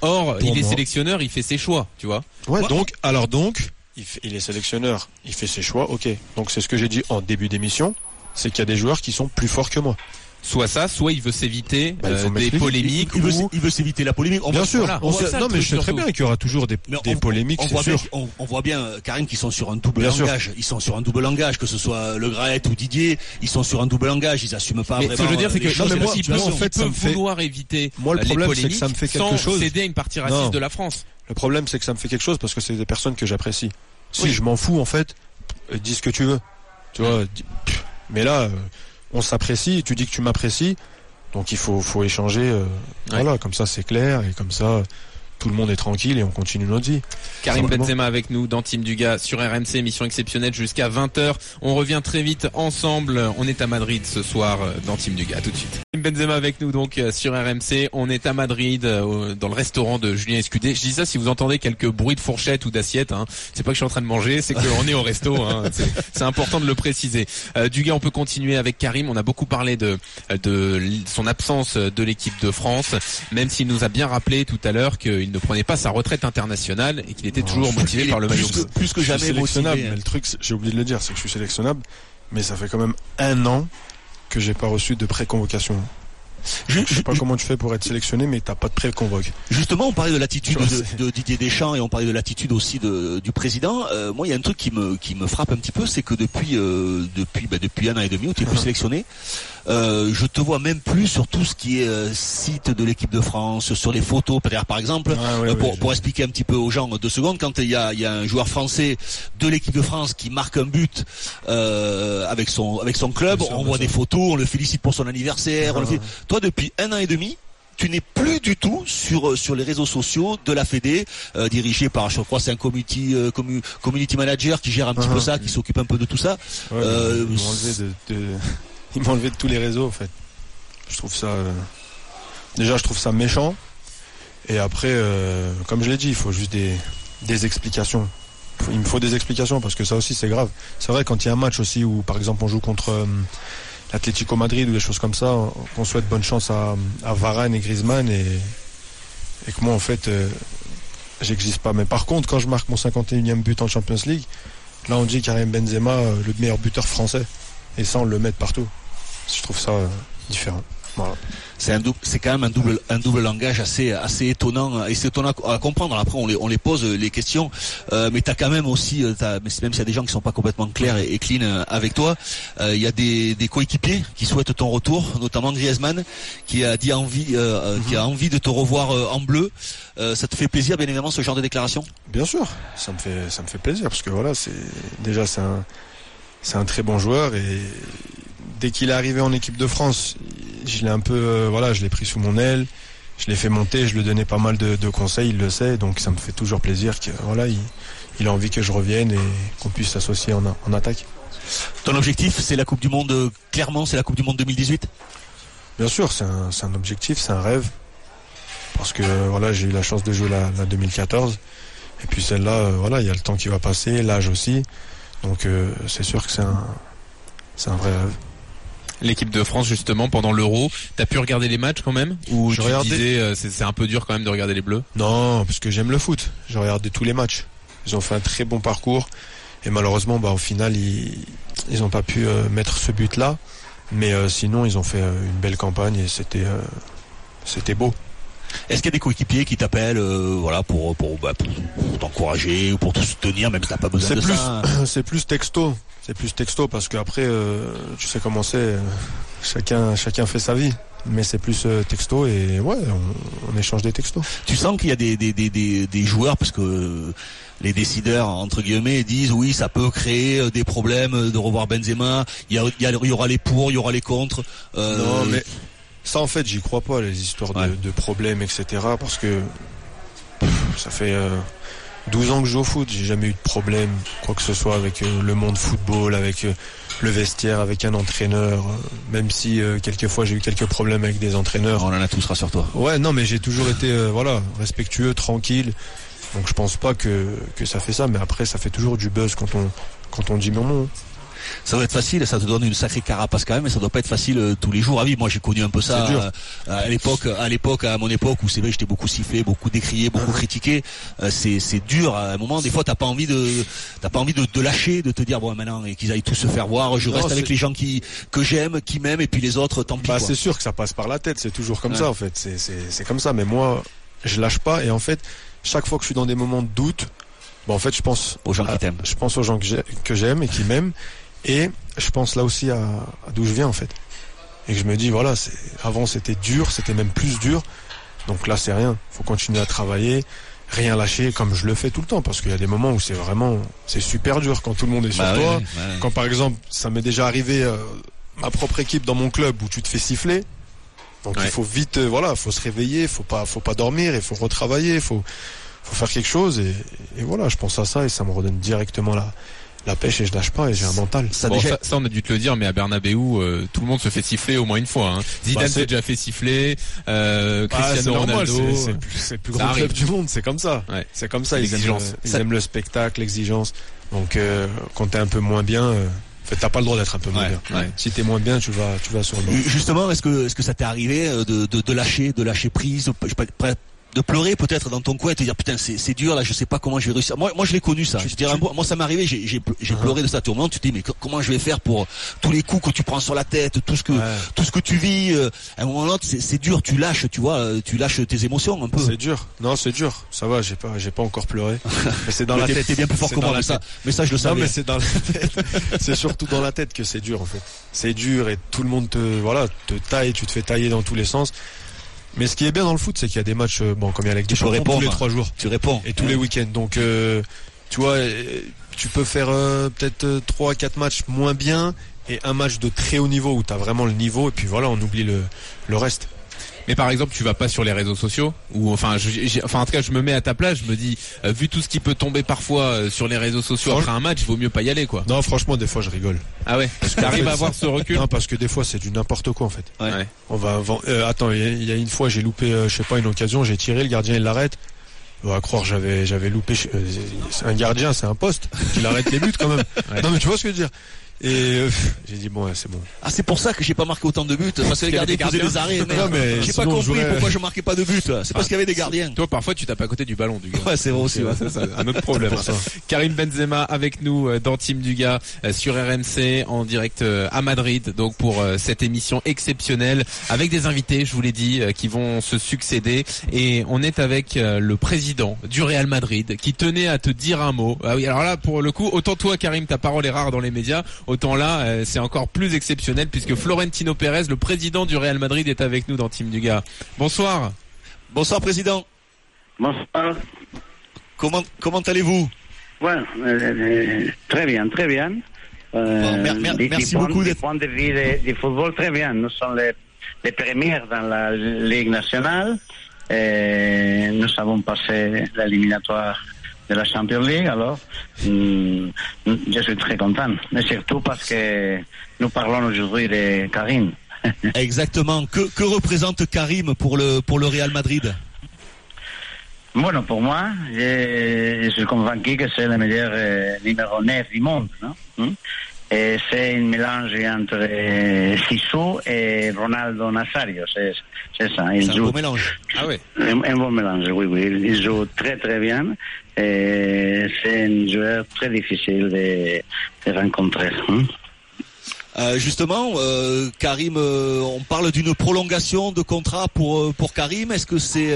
Or, Pour il est moi. sélectionneur, il fait ses choix, tu vois. Ouais, donc, alors donc, il, fait- il est sélectionneur, il fait ses choix, ok. Donc c'est ce que j'ai dit en début d'émission, c'est qu'il y a des joueurs qui sont plus forts que moi. Soit ça, soit il veut s'éviter Bah, euh, des polémiques il, veut, ou il veut s'éviter la polémique. On Bien voit- sûr, voilà, on on voit sait- ça, non mais je sais très bien qu'il y aura toujours des, Mais des on- polémiques, on voit bien, sûr. on, on voit bien, euh, Karine, qu'ils sont sur un double Bien sûr. langage. Ils sont sur un double langage, que ce soit Le Graet ou Didier, ils sont sur un double langage. Ils assument pas Mais vraiment. ce que je veux dire, euh, c'est que les choses non, mais moi- en fait, fait- vouloir éviter Moi, le euh, les problème, c'est que polémiques ça me fait quelque sans chose. céder à une partie raciste de la France. Le problème c'est que ça me fait quelque chose parce que c'est des personnes que j'apprécie. Si je m'en fous en fait, euh, dis ce que tu veux. Tu vois, mais là, euh, on s'apprécie, tu dis que tu m'apprécies, donc il faut, faut échanger. euh, Ouais. Voilà, comme ça c'est clair et comme ça tout le monde est tranquille et on continue notre vie. Karim. Benzema avec nous dans Team Dugas sur RMC, émission exceptionnelle jusqu'à 20h. On revient très vite ensemble. On est à Madrid ce soir euh, dans Team Dugas. À tout de suite. Benzema avec nous donc euh, sur RMC. On est à Madrid euh, dans le restaurant de Julien Escudé. Je dis ça si vous entendez quelques bruits de fourchette ou d'assiette. Hein. C'est pas que je suis en train de manger, c'est qu'on est au resto. Hein. C'est important de le préciser. Euh, Dugas, on peut continuer avec Karim. On a beaucoup parlé de de son absence de l'équipe de France, même s'il nous a bien rappelé tout à l'heure qu'il ne prenait pas sa retraite internationale et qu'il était toujours motivé par le maillot plus, plus que jamais sélectionnable. motivé. Mais le truc, j'ai oublié de le dire, c'est que je suis sélectionnable, mais ça fait quand même un an que j'ai pas reçu de pré-convocation. Je, je sais pas comment tu fais pour être sélectionné, mais t'as pas de pré-convoque. Justement, on parlait de l'attitude de, de, Didier Deschamps et on parlait de l'attitude aussi de, du président. Euh, moi, il y a un truc qui me qui me frappe un petit peu, c'est que depuis euh, depuis bah, depuis un an et demi où tu es plus sélectionné, euh, je te vois même plus sur tout ce qui est euh, site de l'équipe de France, sur les photos, par exemple, Ah euh, pour, expliquer un petit peu aux gens deux secondes, quand il y a, il y a un joueur français de l'équipe de France qui marque un but euh, avec son avec son club, sûr, on voit des photos, on le félicite pour son anniversaire. on le Ah. Toi, depuis un an et demi, tu n'es plus du tout sur sur les réseaux sociaux de la Fédé, euh, dirigé par, je crois, c'est un community euh, commu- community manager qui gère un petit Ah. peu ça, qui s'occupe un peu de tout ça. Ouais, Euh, ils m'ont enlevé de, tous les réseaux en fait. Je trouve ça euh, déjà je trouve ça méchant et après euh, comme je l'ai dit il faut juste des, des explications. Il me faut des explications parce que ça aussi c'est grave. C'est vrai quand il y a un match aussi où par exemple on joue contre euh, l'Atlético Madrid ou des choses comme ça, on- qu'on souhaite bonne chance à, à Varane et Griezmann et, et que moi en fait j'existe pas. Mais par contre quand je marque mon 51e but en Champions League, là on dit Karim Benzema le meilleur buteur français et ça on le met partout. Je trouve ça euh, différent. Voilà. C'est un double, c'est quand même un double, un double langage assez, assez étonnant et c'est étonnant à comprendre. Après, on les, on les pose euh, les questions, euh, mais t'as quand même aussi, euh, même s'il y a des gens qui sont pas complètement clairs et, et clean euh, avec toi, euh, il y a des, des coéquipiers qui souhaitent ton retour, notamment Griezmann, qui a dit envie, euh, euh, qui a envie de te revoir euh, en bleu. Euh, ça te fait plaisir, bien évidemment, ce genre de déclaration? Bien sûr, ça me fait ça me fait plaisir parce que voilà, c'est déjà c'est un c'est un très bon joueur et dès qu'il est arrivé en équipe de France, je l'ai un peu euh, voilà, je l'ai pris sous mon aile, je l'ai fait monter, je lui donnais pas mal de, de conseils, il le sait, donc ça me fait toujours plaisir que voilà, il, il a envie que je revienne et qu'on puisse s'associer en, attaque. Ton objectif, c'est la Coupe du Monde. euh, clairement, c'est la Coupe du Monde 2018. Bien sûr, c'est un, objectif, c'est un rêve. Parce que voilà, j'ai eu la chance de jouer la, la 2014. Et puis celle-là, euh, voilà, il y a le temps qui va passer, l'âge aussi. Donc euh, c'est sûr que c'est un, c'est un vrai rêve. L'équipe de France justement pendant l'Euro, t'as pu regarder les matchs quand même? Ou Je tu regardais. disais euh, c'est un peu dur quand même de regarder les Bleus? Non, parce que j'aime le foot. J'ai regardé tous les matchs. Ils ont fait un très bon parcours. Et malheureusement, bah, au final, ils ils n'ont pas pu euh, mettre ce but-là. Mais euh, sinon, ils ont fait une belle campagne et c'était c'était beau. Est-ce qu'il y a des coéquipiers qui t'appellent, euh, voilà, pour pour, bah, pour, pour t'encourager ou pour te soutenir, même si t'as pas besoin de plus, ça c'est plus texto. C'est plus texto parce qu'après, euh, tu sais comment c'est. euh, chacun, chacun fait sa vie. Mais c'est plus euh, texto et ouais, on, on échange des textos. Tu sens qu'il y a des, des, des, des, des joueurs, parce que les décideurs, entre guillemets, disent oui, ça peut créer des problèmes de revoir Benzema, il y, a, il y, a- il y aura les pour, il y aura les contre. Euh, Non, mais ça, en fait, j'y crois pas, les histoires de, Ouais. de problèmes, etc. Parce que pff, ça fait euh, 12 ans que je joue au foot, j'ai jamais eu de problème, quoi que ce soit, avec euh, le monde football, avec euh, le vestiaire, avec un entraîneur. euh, même si euh, quelquefois j'ai eu quelques problèmes avec des entraîneurs. On en a tous, rassure-toi. Ouais, non, mais j'ai toujours été euh, voilà respectueux, tranquille. Donc je pense pas que, que ça fait ça, mais après ça fait toujours du buzz quand on quand on dit mon nom. Ça doit être facile, ça te donne une sacrée carapace quand même, mais ça doit pas être facile euh, tous les jours à vivre. Moi, j'ai connu un peu ça euh, à l'époque, à l'époque, à mon époque où c'est vrai, j'étais beaucoup sifflé, beaucoup décrié, beaucoup critiqué. Euh, c'est c'est dur à un moment. Des fois, t'as pas envie de, t'as pas envie de, de lâcher, de te dire bon maintenant et qu'ils aillent tous se faire voir. Je Non, reste avec les gens qui que j'aime, qui m'aiment, et puis les autres, tant pis. Bah c'est sûr que ça passe par la tête, c'est toujours comme Ouais. ça en fait. C'est comme ça, mais moi je lâche pas et en fait chaque fois que je suis dans des moments de doute, bah en fait je pense Aux gens à- qui t'aiment. Je pense aux gens que j'aime et qui m'aiment et je pense là aussi à, à d'où je viens en fait. Et que je me dis voilà, avant c'était dur, c'était même plus dur. Donc là c'est rien, faut continuer à travailler, rien lâcher comme je le fais tout le temps parce qu'il y a des moments où c'est vraiment c'est super dur quand tout le monde est sur Bah toi. ouais. Quand par exemple, ça m'est déjà arrivé euh, ma propre équipe dans mon club où tu te fais siffler. Donc Ouais. il faut vite, euh, voilà, faut se réveiller, faut pas, faut pas dormir, il faut retravailler, faut, faut faire quelque chose et, et voilà, je pense à ça et ça me redonne directement la, la pêche et je lâche pas et j'ai un mental. Ça, Bon, déjà- ça, ça, on a dû te le dire, mais à Bernabeu, euh, tout le monde se fait siffler au moins une fois. Hein. Zidane Bah, s'est déjà fait siffler, euh, Ah, c'est Cristiano Ronaldo. c'est- c'est le plus- grand arrive. club du monde, c'est comme ça. Ouais. C'est comme ça, ils, aiment, ils aiment le spectacle, l'exigence. Donc euh, quand t'es un peu moins bien, euh, en fait, t'as pas le droit d'être un peu moins Ouais, bien. ouais. Si t'es moins bien, tu vas, tu vas sur le banc. Justement, est-ce que est-ce que ça t'est arrivé euh, de, de, de lâcher, de lâcher prise, je sais pas, près- de pleurer peut-être dans ton coin, et te dire putain c'est c'est dur là, je sais pas comment je vais réussir. Moi moi je l'ai connu ça. Je dirais, tu- moi, ça m'est arrivé, j'ai Uh-huh. pleuré de ça. Au moment tu te dis mais co- comment je vais faire pour tous les coups que tu prends sur la tête, tout ce que Ouais. tout ce que tu vis. euh, à un moment ou l'autre c'est c'est dur, tu lâches, tu vois, euh, tu lâches tes émotions un peu. C'est dur. Non, c'est dur. Ça va, j'ai pas, j'ai pas encore pleuré. Mais c'est dans Mais la tête. T'es bien plus fort C'est que moi, mais ça, mais ça je le Non, savais. mais c'est dans la tête. c'est surtout dans la tête que c'est dur en fait. C'est dur et tout le monde te, voilà, te taille, tu te fais tailler dans tous les sens. Mais ce qui est bien dans le foot, c'est qu'il y a des matchs, euh, bon, comme il y a la Ligue des Champions tous les trois jours Tu réponds. et tous les week-ends. Donc, euh, tu vois, euh, tu peux faire euh, peut-être trois, quatre matchs moins bien et un match de très haut niveau où tu as vraiment le niveau et puis voilà, on oublie le, le reste. Mais par exemple, tu vas pas sur les réseaux sociaux ou enfin, je- j'ai- enfin en tout cas, je me mets à ta place. Je me dis, euh, vu tout ce qui peut tomber parfois euh, sur les réseaux sociaux Franch- après un match, il vaut mieux pas y aller, quoi. Non, franchement, des fois, je rigole. Ah ouais. qu'en T'arrives fait, à avoir ce recul. Non, parce que des fois, c'est du n'importe quoi en fait. Ouais. Ouais. On va euh, attends, il y, a- il y a une fois j'ai loupé euh, je sais pas une occasion, j'ai tiré, le gardien il l'arrête. On va croire j'avais j'avais loupé euh, c'est un gardien, c'est un poste, il arrête les buts quand même. Ouais. Non mais tu vois ce que je veux dire? Et euh, j'ai dit bon ouais, c'est bon. Ah c'est pour ça que j'ai pas marqué autant de buts parce que les gardiens faisaient des arrêts. Non, merde. mais J'ai pas compris pourquoi je marquais pas de buts. C'est parce qu'il y avait des gardiens. Toi, parfois, tu tapes à côté du ballon, du gars. Ouais, c'est vrai aussi. ouais. Ça, c'est un autre problème. Ça. Karim Benzema avec nous euh, dans Team Duga euh, sur RMC en direct euh, à Madrid donc pour euh, cette émission exceptionnelle avec des invités je vous l'ai dit euh, qui vont se succéder et on est avec euh, le président du Real Madrid qui tenait à te dire un mot. Ah oui alors là pour le coup autant toi Karim ta parole est rare dans les médias autant là euh, c'est encore plus exceptionnel puisque Florentino Pérez le président du Real Madrid est avec nous dans Team Duga. Bonsoir. Bonsoir président. Bonsoir. Comment comment allez-vous? Bueno, euh, euh, très bien, très bien. Euh, Bon, mer- mer- du- merci du point- beaucoup du point de vue de- du football, très bien. Nous sommes les, les premiers dans la Ligue nationale. Et nous avons passé l'éliminatoire de la Champions League, alors hum, je suis très content. Mais surtout parce que nous parlons aujourd'hui de Karim. Exactement. Que que représente Karim pour le pour le Real Madrid? Bueno, pour moi, je, je suis convaincu que c'est le meilleur euh, numéro 9 du monde. Non? Hmm? Et c'est un mélange entre euh, Sisu et Ronaldo Nazario. C'est ça. C'est un joue beau mélange. Ah ouais. un, un bon mélange, oui, oui. Il joue très très bien. Et c'est un joueur très difficile de, de rencontrer. hmm? Euh, justement, euh, Karim, euh, on parle d'une prolongation de contrat pour pour Karim. Est-ce que c'est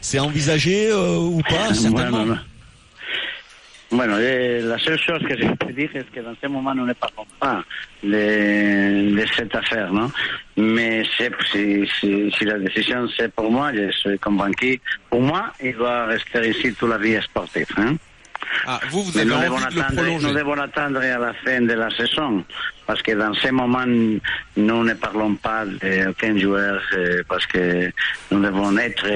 c'est envisagé ou pas Certainement. Bueno, bueno, eh, la seule chose que je peux dire est que dans ce moment, nous ne parlons pas de, de cette affaire, non Mais c'est- si, si, si la décision c'est pour moi, je suis convaincu. Pour moi, il doit rester ici toute la vie sportive. Hein Ah vous vous avez nous envie devons, de le attendre, prolonger. nous devons attendre à la fin de la saison. Parce que dans ce moment, nous ne parlons pas d'aucun joueur euh, parce que nous devons être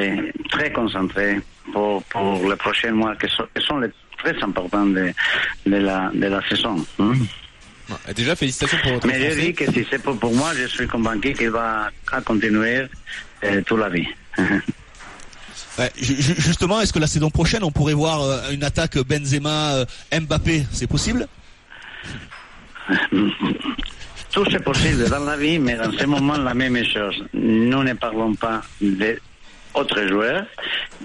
très concentrés pour, pour les prochains mois qui sont, qui sont les très importants de, de, la, de la saison. hein. Déjà félicitations pour votre Mais je français. dis que si c'est pour, pour moi, je suis convaincu qu'il va continuer euh, toute la vie. Ouais, justement, est-ce que la saison prochaine, on pourrait voir euh, une attaque Benzema euh, Mbappé C'est possible? Tout c'est possible dans la vie, mais dans ce moment, la même chose. Nous ne parlons pas d'autres joueurs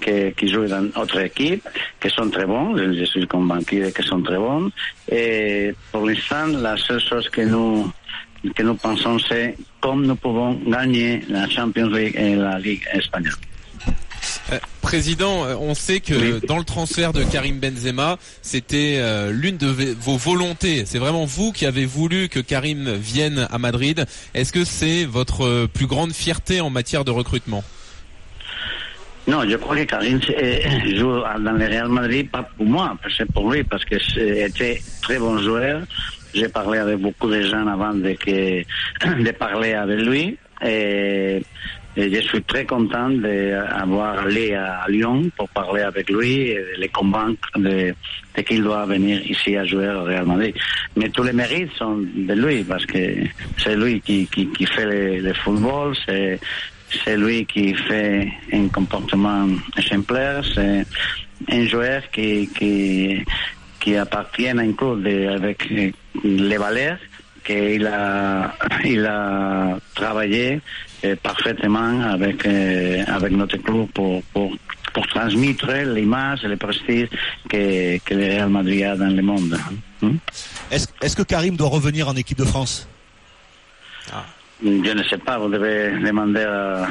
qui, qui jouent dans notre équipe, qui sont très bons, je, suis convaincu qu'ils sont très bons. Et pour l'instant, la seule chose que nous, que nous pensons, c'est comment nous pouvons gagner la Champions League et la Ligue espagnole. Euh, Président, euh, on sait que Oui. dans le transfert de Karim Benzema, c'était euh, l'une de vos volontés. C'est vraiment vous qui avez voulu que Karim vienne à Madrid. Est-ce que c'est votre plus grande fierté en matière de recrutement? Non, je crois que Karim eh, joue dans le Real Madrid, pas pour moi, c'est pour lui, parce que c'était très bon joueur. J'ai parlé avec beaucoup de gens avant de, de parler avec lui. Et Et je suis très content d'avoir allé à Lyon pour parler avec lui et les convaincre de, de qu'il doit venir ici à jouer au Real Madrid. Mais tous les mérites sont de lui parce que c'est lui qui fait le, le football, c'est c'est lui qui fait un comportement exemplaire, c'est un joueur qui, qui, qui appartient à un club de, avec les valeurs qu'il a, il a travaillé eh, parfaitement avec, euh, avec notre club pour, pour, pour transmettre l'image et le prestige que, que le Real Madrid a dans le monde. Hmm? Est-ce est-ce que Karim doit revenir en équipe de France? Je ne sais pas, vous devez demander à,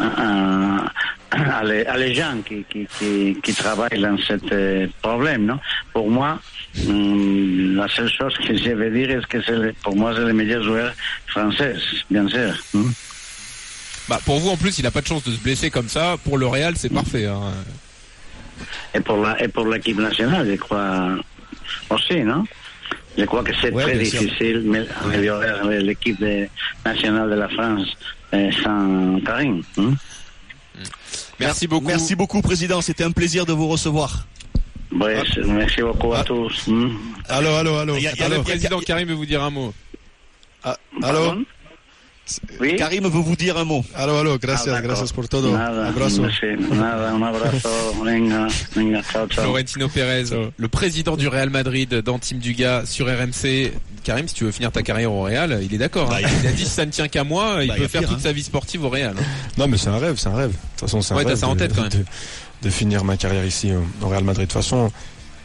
à, à les, à les gens qui, qui, qui, qui travaillent dans ce problème. Non pour moi, hum, la seule chose que je veux dire est que c'est le- pour moi c'est le meilleur joueur français, bien sûr. Hmm? Bah, pour vous, en plus, il a pas de chance de se blesser comme ça. Pour le Real, c'est parfait. hein. Et pour la et pour l'équipe nationale, je crois aussi, non? Je crois que c'est Ouais, très difficile mais améliorer l'équipe nationale de la France euh, sans Karim. hmm? Merci beaucoup. Merci beaucoup, président. C'était un plaisir de vous recevoir. Ouais, Merci beaucoup à tous. hmm? Allô, allô, allô. Il y a- il y a Le président Karim veut vous dire un mot. Ah, allô, Karim veut vous dire un mot. allô, allô, Ah, gracias, d'accord. gracias por todo. Nada, Abrazo. merci. Nada, un abrazo. Venga, venga, ciao, ciao. Florentino Pérez, le président du Real Madrid dans Team Dugas sur RMC. Karim, si tu veux finir ta carrière au Real, il est d'accord. hein. Il a dit si ça ne tient qu'à moi, il Bah, peut faire pire, toute hein. sa vie sportive au Real. hein. Non, mais c'est un rêve, c'est un rêve. De toute façon, c'est un Ouais, t'as rêve ça en de- tête, quand même. De, de finir ma carrière ici au- au Real Madrid. De toute façon,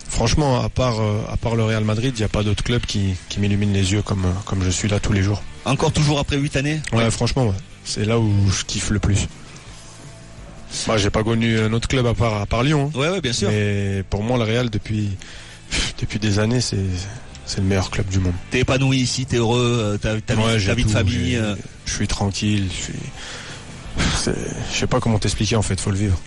franchement, à part, euh, à part le Real Madrid, il n'y a pas d'autre club qui, qui m'illumine les yeux comme, euh, comme je suis là tous les jours. Encore toujours après huit années? Ouais, franchement, ouais. c'est là où je kiffe le plus. Moi, j'ai pas connu un autre club à part, à part Lyon. hein. Ouais, ouais, bien sûr. Mais pour moi, le Real, depuis, depuis des années, c'est, c'est le meilleur club du monde. T'es épanoui ici, t'es heureux, euh, t'as ta, Ouais, vie- j'ai ta vie de famille. euh, Je suis tranquille, je suis. Je sais pas comment t'expliquer en fait, faut le vivre.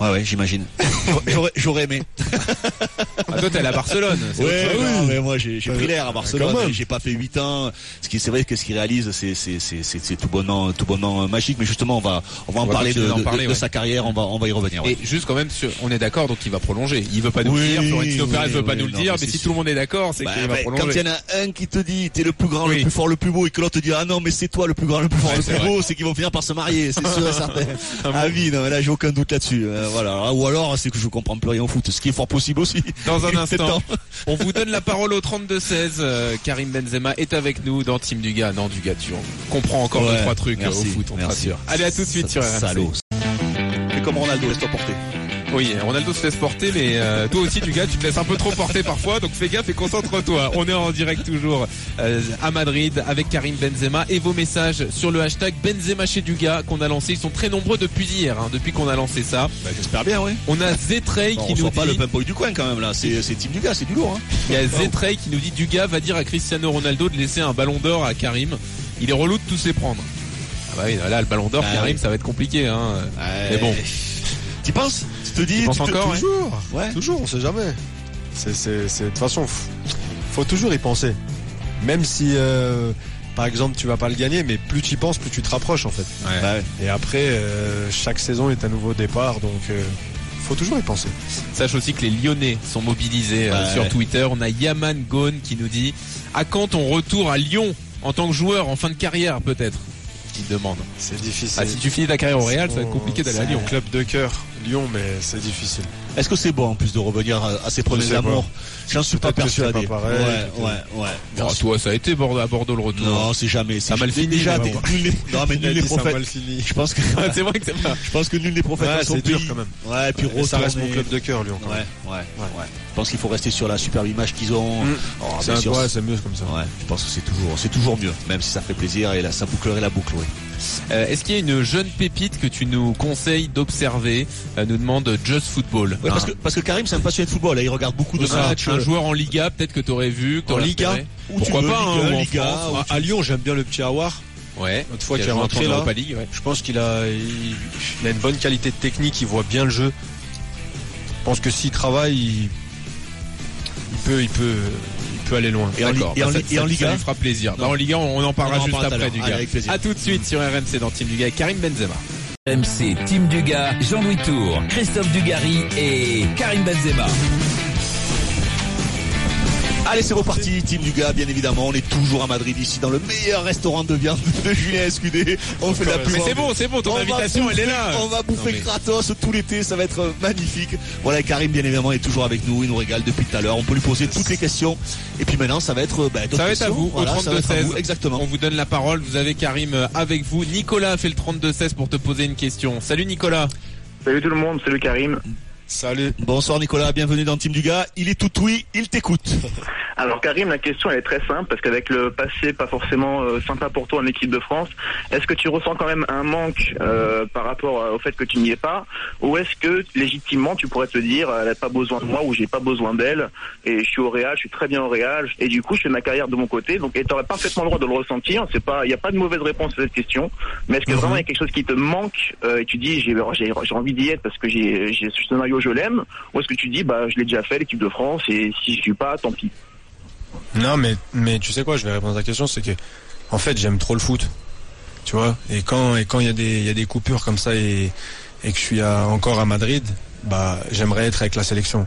Ouais, ouais, j'imagine. J'aurais aimé. Ah, toi, t'es allé à Barcelone. Ouais, chose. non, mais moi j'ai pris l'air à Barcelone. Quand même. J'ai pas fait 8 ans. Ce qui c'est vrai que ce qu'il réalise, c'est c'est c'est tout bonnement tout bonnement magique. Mais justement, on va on va en va parler de, continuer d'en de- parler, de ouais. sa carrière. On va on va y revenir. ouais. Et juste quand même, sur- on est d'accord, donc il va prolonger. Il veut pas nous Oui, le dire, Florentino oui, Pérez veut pas oui, nous le dire, mais si tout le monde est d'accord, c'est Bah, qu'il va bah, quand prolonger. il y en a un qui te dit t'es le plus grand, Oui. le plus fort, le plus beau, et que l'autre te dit ah non mais c'est toi le plus grand, le plus fort, Ouais, le plus beau, c'est qu'ils vont finir par se marier, c'est sûr et certain. Ah oui, non, là j'ai aucun doute là-dessus. Euh, voilà. Ou alors c'est que je comprends plus rien au foot, ce qui est fort possible aussi. Dans un instant, on vous donne la parole au 32-16. Euh, Karim Benzema est avec nous dans Team Dugas. Non, Dugas, tu comprends encore Ouais, deux, trois trucs euh, merci, au foot, on te rassure. Allez, à tout de suite sur RMC. Salaud. Fais comme Ronaldo, laisse-toi porter. Oui, Ronaldo se laisse porter, mais euh, toi aussi, Dugas, tu te laisses un peu trop porter parfois, donc fais gaffe et concentre-toi. On est en direct toujours euh, à Madrid avec Karim Benzema et vos messages sur le hashtag Benzema chez Dugas qu'on a lancé. Ils sont très nombreux depuis hier, hein, depuis qu'on a lancé ça. Bah, J'espère bien, ouais. On a Zetrey On qui nous reçoit pas dit... le pimpoy du coin quand même là. C'est team du gars, c'est du lourd. Hein. Il y a Zetrey qui nous dit Dugas va dire à Cristiano Ronaldo de laisser un ballon d'or à Karim. Il est relou de tous les prendre. Ah bah oui, là le ballon d'or Ah Karim oui. ça va être compliqué hein. Mais bon. Tu penses Tu te dis Tu penses encore, Toujours, Ouais. toujours, on sait jamais. C'est, de toute façon, faut toujours y penser. Même si, euh, par exemple, tu vas pas le gagner, mais plus tu y penses, plus tu te rapproches en fait. Bah. Et après, euh, chaque saison est un nouveau départ, donc euh, faut toujours y penser. Sache aussi que les Lyonnais sont mobilisés euh, sur Twitter. On a Yaman Gone qui nous dit à quand ton retour à Lyon en tant que joueur en fin de carrière peut-être? Qui demande. C'est difficile. Ah si tu finis ta carrière au Real, ça va être compliqué d'aller à Lyon. club de cœur, Lyon, mais c'est difficile. Est-ce que c'est bon en plus de revenir à, à ses premiers amours J'en suis pas persuadé. pas pareil, ouais, peut-être. ouais, ouais. Bon, toi ça a été à Bordeaux le retour. Non, c'est jamais. Ça mal fini, Déjà, non mais nul n'est dit ça prophète. mal fini. Je pense que c'est vrai que c'est pas. je pense que nul n'est prophète Ouais, dans son c'est dur quand même. Ouais, et puis Et ça reste mon club de cœur, Lyon. Quand Ouais, même. ouais, ouais. Je pense qu'il faut rester sur la superbe image qu'ils ont. Mm. Oh, C'est mieux comme ça. Ouais, je pense que c'est toujours, c'est toujours mieux, même si ça fait plaisir et là, ça bouclerait la boucle, oui. Euh, Est-ce qu'il y a une jeune pépite que tu nous conseilles d'observer Euh, Nous demande Just Football. Ouais, parce Hein. que, parce que Karim, c'est un passionné de football, là, il regarde beaucoup de Un- matchs. un joueur en Liga, peut-être que t'aurais vu. que En Liga tu Pourquoi veux, pas, hein, ou en Liga, France. où À, tu- à Lyon, j'aime bien le petit Awar. Ouais. L'autre fois Qui qu'il est joué en rentré là, Europa League, ouais. je pense qu'il a, il, il a une bonne qualité de technique, il voit bien le jeu. Je pense que s'il travaille, il, il peut, il peut, peut aller loin. Et en, et en, bah, ça- et lui fera plaisir. Bah, en Liga, on, on en parlera On en juste après du Allez, gars. avec plaisir. À tout de suite sur RMC dans Team Dugas avec Karim Benzema. MC, Team Dugas, Jean-Louis Tour, Christophe Dugarry et Karim Benzema. Allez, c'est reparti, team du gars, bien évidemment. On est toujours à Madrid, ici, dans le meilleur restaurant de viande de Julien Escudé. On fait la pub. Mais c'est bon, c'est bon, ton On invitation elle est là. On va bouffer Non, mais- gratos tout l'été, ça va être euh, magnifique. Voilà, et Karim, bien évidemment, est toujours avec nous. Il nous régale depuis tout à l'heure. On peut lui poser toutes les questions. Et puis maintenant, ça va être. euh, bah, d'autres Ça va être à vous, Voilà, au ça va être à 32-16. vous, Exactement. On vous donne la parole. Vous avez Karim euh, avec vous. Nicolas a fait le 32-16 pour te poser une question. Salut Nicolas. Salut tout le monde, salut Karim. Salut. Bonsoir Nicolas, bienvenue dans team du gars. Il est tout oui, il t'écoute. Alors Karim, la question elle est très simple parce qu'avec le passé pas forcément euh, sympa pour toi en équipe de France, est-ce que tu ressens quand même un manque euh, par rapport au fait que tu n'y es pas? Ou est-ce que légitimement tu pourrais te dire elle n'a pas besoin de moi ou j'ai pas besoin d'elle et je suis au Real, je suis très bien au Real et du coup je fais ma carrière de mon côté donc et tu aurais parfaitement le droit de le ressentir, c'est pas il n'y a pas de mauvaise réponse à cette question, mais est-ce que vraiment il y a quelque chose qui te manque euh, et tu dis j'ai envie d'y être parce que j'ai ce scénario je l'aime ou est-ce que tu dis bah je l'ai déjà fait l'équipe de France et si je suis pas tant pis. Non, mais, mais tu sais quoi, je vais répondre à ta question, c'est que, en fait, j'aime trop le foot. Tu vois, et quand, et quand il y a des, il y a des coupures comme ça et, et que je suis à- encore à Madrid, bah, j'aimerais être avec la sélection.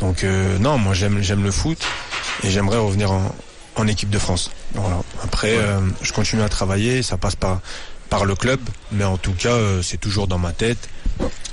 Donc, euh, non, moi, j'aime, j'aime le foot et j'aimerais revenir en, en équipe de France. Voilà. Après, euh, je continue à travailler, ça passe par, par le club, mais en tout cas, euh, c'est toujours dans ma tête.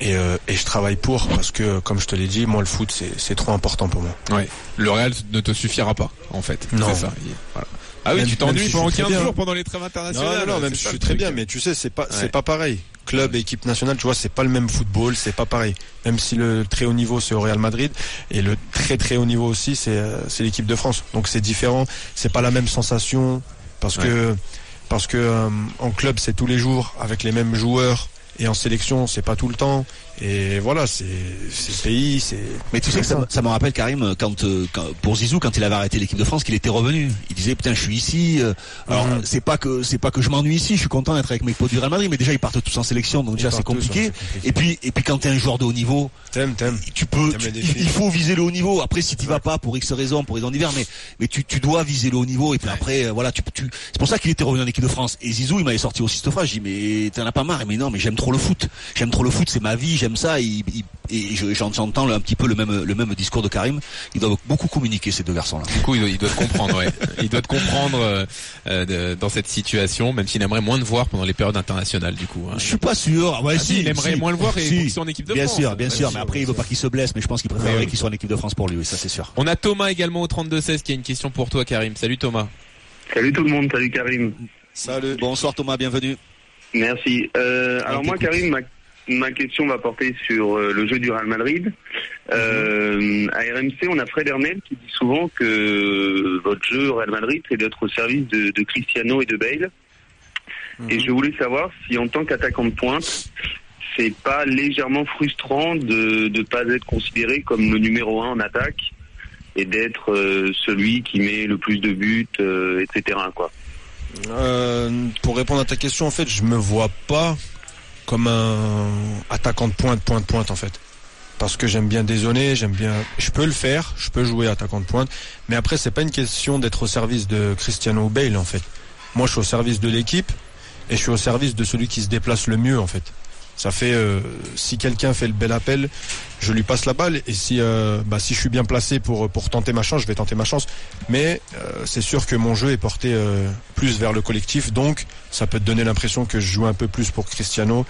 Et, euh, et je travaille pour parce que, comme je te l'ai dit, moi, le foot, c'est, trop important pour moi. Ouais. Le Real ne te suffira pas, en fait. Non. C'est ça. Voilà. Ah oui, Même- tu t'ennuies si pendant suis très 15 bien. jours pendant les trêves internationales. non, non, même si je suis très bien, mais tu sais, c'est pas, Ouais. c'est pas pareil. Club et équipe nationale, tu vois, c'est pas le même football, c'est pas pareil. Même si le très haut niveau c'est au Real Madrid et le très très haut niveau aussi c'est euh, c'est l'équipe de France. Donc c'est différent, c'est pas la même sensation parce que parce que euh, en club c'est tous les jours avec les mêmes joueurs et en sélection c'est pas tout le temps et voilà c'est le pays c'est Mais tu sais que ça, me- ça me rappelle Karim quand, euh, quand- pour Zizou quand il avait arrêté l'équipe de France qu'il était revenu. Il disait putain je suis ici. euh, alors c'est pas que c'est pas que je m'ennuie ici. Je suis content d'être avec mes potes du Real Madrid. Mais déjà ils partent tous en sélection donc déjà c'est compliqué. Et puis et puis quand t'es un joueur de haut niveau, t'aimes t'aimes tu peux tu- il faut viser le haut niveau. Après si tu vas pas pour X raisons pour raisons divers mais mais tu, tu dois viser le haut niveau et puis après euh, voilà tu, tu c'est pour ça qu'il était revenu en équipe de France. Et Zizou il m'avait sorti aussi cette phrase. J'ai dit mais t'en as pas marre. Mais non mais j'aime trop le foot. J'aime trop le foot c'est ma vie j'aime ça. Il- il- et je- j'en- j'entends un petit peu le même le même discours de Karim. Ils doivent beaucoup communiquer ces deux garçons là. Du coup, il doit, il doit te comprendre, ouais. Il doit te comprendre euh, euh, de- dans cette situation, même s'il aimerait moins te voir pendant les périodes internationales, du coup. hein. Je suis pas sûr. Ouais, Ah si, il aimerait si, moins le voir et si. soit en équipe de bien France. sûr, bien Ouais, sûr. bien Mais sûr, après, il veut pas qu'il se blesse, mais je pense qu'il Ouais, préférerait oui. qu'il soit en équipe de France pour lui. Oui, ça c'est sûr. On a Thomas également au 32-16 qui a une question pour toi, Karim. Salut Thomas. Salut tout le monde, salut Karim. salut Bonsoir Thomas, bienvenue. Merci. Euh, alors moi. Karim, ma, ma question va porter sur euh, le jeu du Real Madrid. Euh, à RMC, on a Fred Hermel qui dit souvent que votre jeu Real Madrid, c'est d'être au service de, de Cristiano et de Bale. Et je voulais savoir si, en tant qu'attaquant de pointe, c'est pas légèrement frustrant de ne pas être considéré comme le numéro un en attaque et d'être euh, celui qui met le plus de buts, euh, etc. Quoi. Euh, pour répondre à ta question, en fait, je me vois pas comme un attaquant de pointe, pointe, pointe, en fait. Parce que j'aime bien dézonner, j'aime bien. Je peux le faire, je peux jouer attaquant de pointe, mais après, c'est pas une question d'être au service de Cristiano Bale, en fait. Moi, je suis au service de l'équipe et je suis au service de celui qui se déplace le mieux, en fait. Ça fait euh, si quelqu'un fait le bel appel, je lui passe la balle. Et si euh, bah, si je suis bien placé pour pour tenter ma chance, je vais tenter ma chance. Mais euh, c'est sûr que mon jeu est porté euh, plus vers le collectif, donc ça peut te donner l'impression que je joue un peu plus pour Cristiano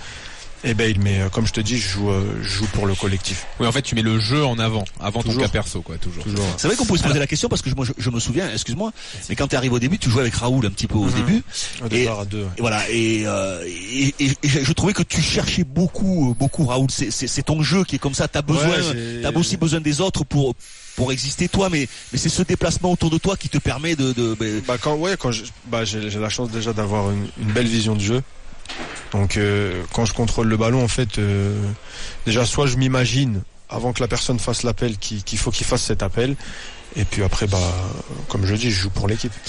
et Bale. Mais euh, comme je te dis, je joue euh, je joue pour le collectif. Oui, en fait, tu mets le jeu en avant, avant ton Toujours. cas perso, quoi, toujours. Toujours. C'est vrai qu'on peut se poser la question parce que je- moi je, je me souviens, excuse-moi, mais quand tu arrives au début, tu jouais avec Raoul un petit peu au Mhm. début. Au Et- à deux. ouais. Et voilà, et, euh, et, et- et je trouvais que tu cherchais beaucoup, beaucoup Raoul. C'est- ton jeu qui est comme ça. T'as besoin, Ouais, t'as aussi besoin des autres pour pour exister toi, mais mais c'est ce déplacement autour de toi qui te permet de, de ben, Bah quand ouais quand bah j'ai la chance déjà d'avoir une, une belle vision de jeu. Donc euh, quand je contrôle le ballon en fait euh, déjà soit je m'imagine avant que la personne fasse l'appel qu'il faut qu'il fasse cet appel et puis après bah comme je dis je joue pour l'équipe.